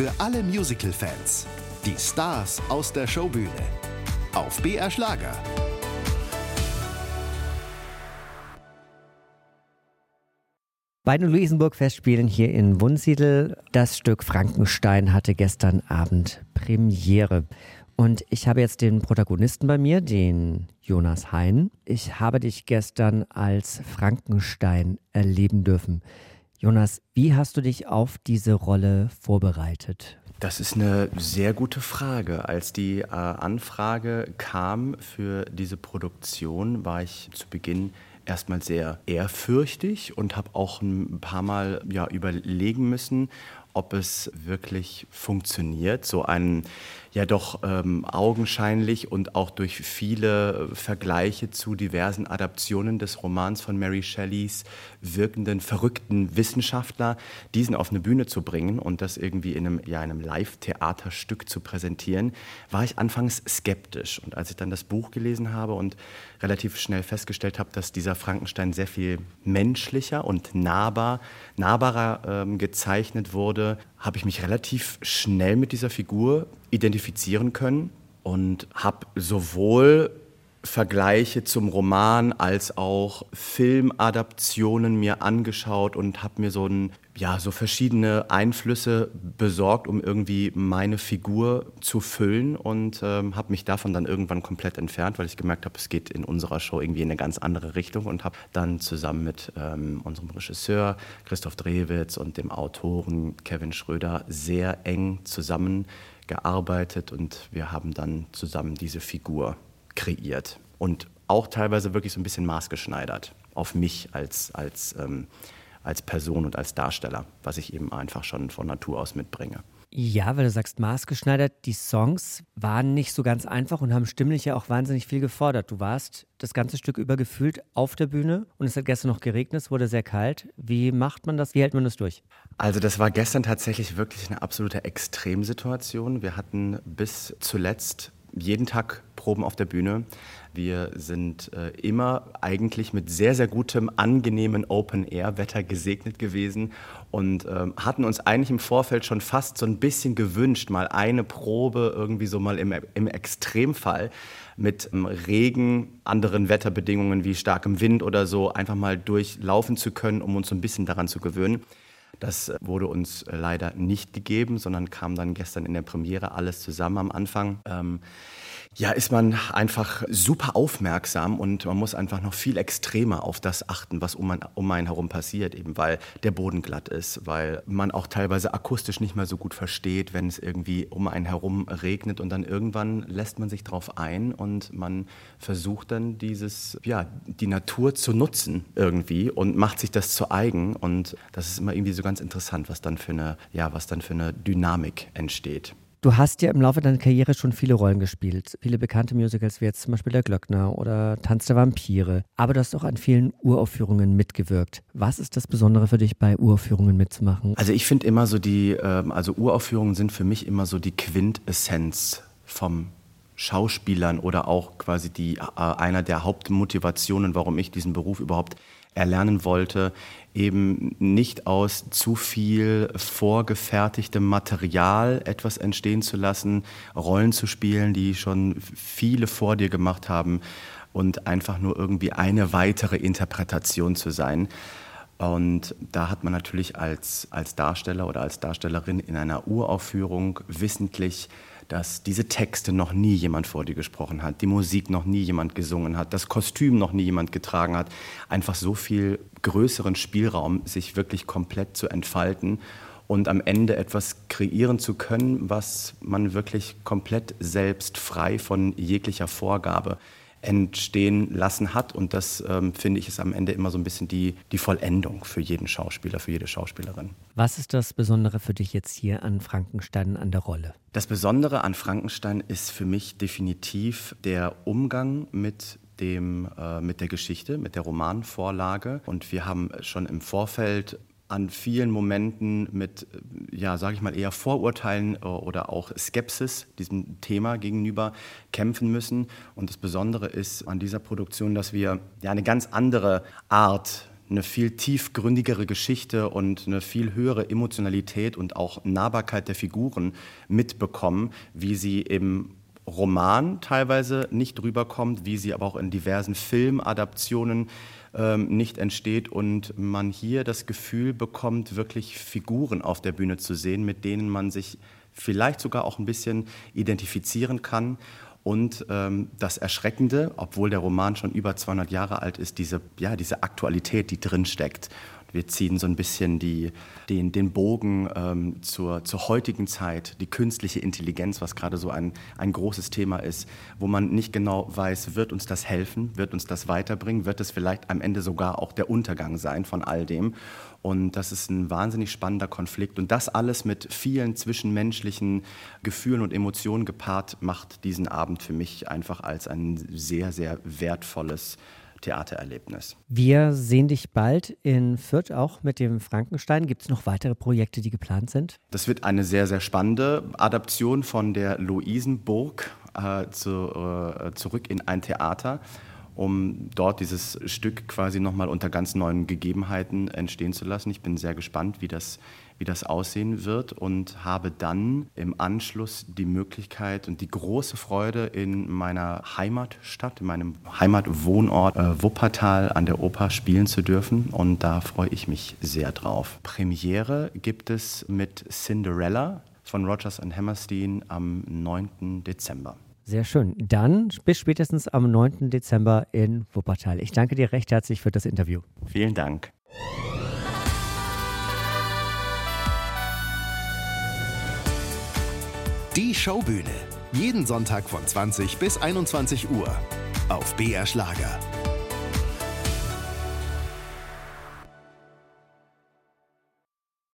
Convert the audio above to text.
Für alle Musical-Fans. Die Stars aus der Showbühne. Auf BR Schlager. Bei den Luisenburg-Festspielen hier in Wunsiedel, das Stück Frankenstein hatte gestern Abend Premiere. Und ich habe jetzt den Protagonisten bei mir, den Jonas Hein. Ich habe dich gestern als Frankenstein erleben dürfen. Jonas, wie hast du dich auf diese Rolle vorbereitet? Das ist eine sehr gute Frage. Als die äh, Anfrage kam für diese Produktion, war ich zu Beginn erstmal sehr ehrfürchtig und habe auch ein paar Mal ja, überlegen müssen, ob es wirklich funktioniert, so einen ja doch ähm, augenscheinlich und auch durch viele Vergleiche zu diversen Adaptionen des Romans von Mary Shelleys wirkenden, verrückten Wissenschaftler, diesen auf eine Bühne zu bringen und das irgendwie in einem, ja, einem Live-Theaterstück zu präsentieren, war ich anfangs skeptisch. Und als ich dann das Buch gelesen habe und relativ schnell festgestellt habe, dass dieser Frankenstein sehr viel menschlicher und nahbar, nahbarer ähm, gezeichnet wurde, habe ich mich relativ schnell mit dieser Figur identifizieren können und habe sowohl Vergleiche zum Roman als auch Filmadaptionen mir angeschaut und habe mir so ein ja so verschiedene Einflüsse besorgt, um irgendwie meine Figur zu füllen und ähm, habe mich davon dann irgendwann komplett entfernt, weil ich gemerkt habe, es geht in unserer Show irgendwie in eine ganz andere Richtung und habe dann zusammen mit ähm, unserem Regisseur Christoph Drewitz und dem Autoren Kevin Schröder sehr eng zusammengearbeitet und wir haben dann zusammen diese Figur kreiert und auch teilweise wirklich so ein bisschen maßgeschneidert auf mich als, als, ähm, als Person und als Darsteller, was ich eben einfach schon von Natur aus mitbringe. Ja, weil du sagst maßgeschneidert, die Songs waren nicht so ganz einfach und haben stimmlich ja auch wahnsinnig viel gefordert. Du warst das ganze Stück über gefühlt auf der Bühne und es hat gestern noch geregnet, es wurde sehr kalt. Wie macht man das? Wie hält man das durch? Also das war gestern tatsächlich wirklich eine absolute Extremsituation. Wir hatten bis zuletzt jeden Tag Proben auf der Bühne. Wir sind äh, immer eigentlich mit sehr, sehr gutem, angenehmen Open-Air-Wetter gesegnet gewesen und ähm, hatten uns eigentlich im Vorfeld schon fast so ein bisschen gewünscht, mal eine Probe irgendwie so mal im, im Extremfall mit ähm, Regen, anderen Wetterbedingungen wie starkem Wind oder so einfach mal durchlaufen zu können, um uns so ein bisschen daran zu gewöhnen. Das wurde uns leider nicht gegeben, sondern kam dann gestern in der Premiere alles zusammen am Anfang. Ähm, ja, ist man einfach super aufmerksam und man muss einfach noch viel extremer auf das achten, was um, einen, um einen herum passiert, eben weil der Boden glatt ist, weil man auch teilweise akustisch nicht mehr so gut versteht, wenn es irgendwie um einen herum regnet und dann irgendwann lässt man sich drauf ein und man versucht dann dieses, ja, die Natur zu nutzen irgendwie und macht sich das zu eigen und das ist immer irgendwie so ganz interessant, was dann für eine, ja, was dann für eine Dynamik entsteht. Du hast ja im Laufe deiner Karriere schon viele Rollen gespielt. Viele bekannte Musicals wie jetzt zum Beispiel Der Glöckner oder Tanz der Vampire. Aber du hast auch an vielen Uraufführungen mitgewirkt. Was ist das Besondere für dich, bei Uraufführungen mitzumachen? Also ich finde immer so die, ähm, also Uraufführungen sind für mich immer so die Quintessenz vom Schauspielern oder auch quasi die, äh, einer der Hauptmotivationen, warum ich diesen Beruf überhaupt erlernen wollte, eben nicht aus zu viel vorgefertigtem Material etwas entstehen zu lassen, Rollen zu spielen, die schon viele vor dir gemacht haben und einfach nur irgendwie eine weitere Interpretation zu sein. Und da hat man natürlich als, als Darsteller oder als Darstellerin in einer Uraufführung wissentlich dass diese Texte noch nie jemand vor dir gesprochen hat, die Musik noch nie jemand gesungen hat, das Kostüm noch nie jemand getragen hat, einfach so viel größeren Spielraum, sich wirklich komplett zu entfalten und am Ende etwas kreieren zu können, was man wirklich komplett selbst frei von jeglicher Vorgabe entstehen lassen hat. Und das, ähm, finde ich, ist am Ende immer so ein bisschen die, die Vollendung für jeden Schauspieler, für jede Schauspielerin. Was ist das Besondere für dich jetzt hier an Frankenstein an der Rolle? Das Besondere an Frankenstein ist für mich definitiv der Umgang mit dem, äh, mit der Geschichte, mit der Romanvorlage. Und wir haben schon im Vorfeld an vielen Momenten mit, ja, sage ich mal, eher Vorurteilen äh, oder auch Skepsis diesem Thema gegenüber kämpfen müssen. Und das Besondere ist an dieser Produktion, dass wir ja eine ganz andere Art eine viel tiefgründigere Geschichte und eine viel höhere Emotionalität und auch Nahbarkeit der Figuren mitbekommen, wie sie im Roman teilweise nicht rüberkommt, wie sie aber auch in diversen Filmadaptionen nicht entsteht und man hier das Gefühl bekommt, wirklich Figuren auf der Bühne zu sehen, mit denen man sich vielleicht sogar auch ein bisschen identifizieren kann. Und ähm, das Erschreckende, obwohl der Roman schon über 200 Jahre alt ist, diese, ja, diese Aktualität, die drin steckt wir ziehen so ein bisschen die, den, den Bogen ähm, zur, zur heutigen Zeit, die künstliche Intelligenz, was gerade so ein, ein großes Thema ist, wo man nicht genau weiß, wird uns das helfen, wird uns das weiterbringen, wird es vielleicht am Ende sogar auch der Untergang sein von all dem. Und das ist ein wahnsinnig spannender Konflikt. Und das alles mit vielen zwischenmenschlichen Gefühlen und Emotionen gepaart macht diesen Abend für mich einfach als ein sehr, sehr wertvolles Theatererlebnis. Wir sehen dich bald in Fürth auch mit dem Frankenstein. Gibt es noch weitere Projekte, die geplant sind? Das wird eine sehr, sehr spannende Adaption von der Luisenburg äh, zu, äh, zurück in ein Theater um dort dieses Stück quasi nochmal unter ganz neuen Gegebenheiten entstehen zu lassen. Ich bin sehr gespannt, wie das, wie das aussehen wird und habe dann im Anschluss die Möglichkeit und die große Freude in meiner Heimatstadt, in meinem Heimatwohnort äh, Wuppertal an der Oper spielen zu dürfen und da freue ich mich sehr drauf. Premiere gibt es mit Cinderella von Rogers and Hammerstein am 9. Dezember. Sehr schön. Dann bis spätestens am 9. Dezember in Wuppertal. Ich danke dir recht herzlich für das Interview. Vielen Dank. Die Showbühne. Jeden Sonntag von 20 bis 21 Uhr. Auf BR Schlager.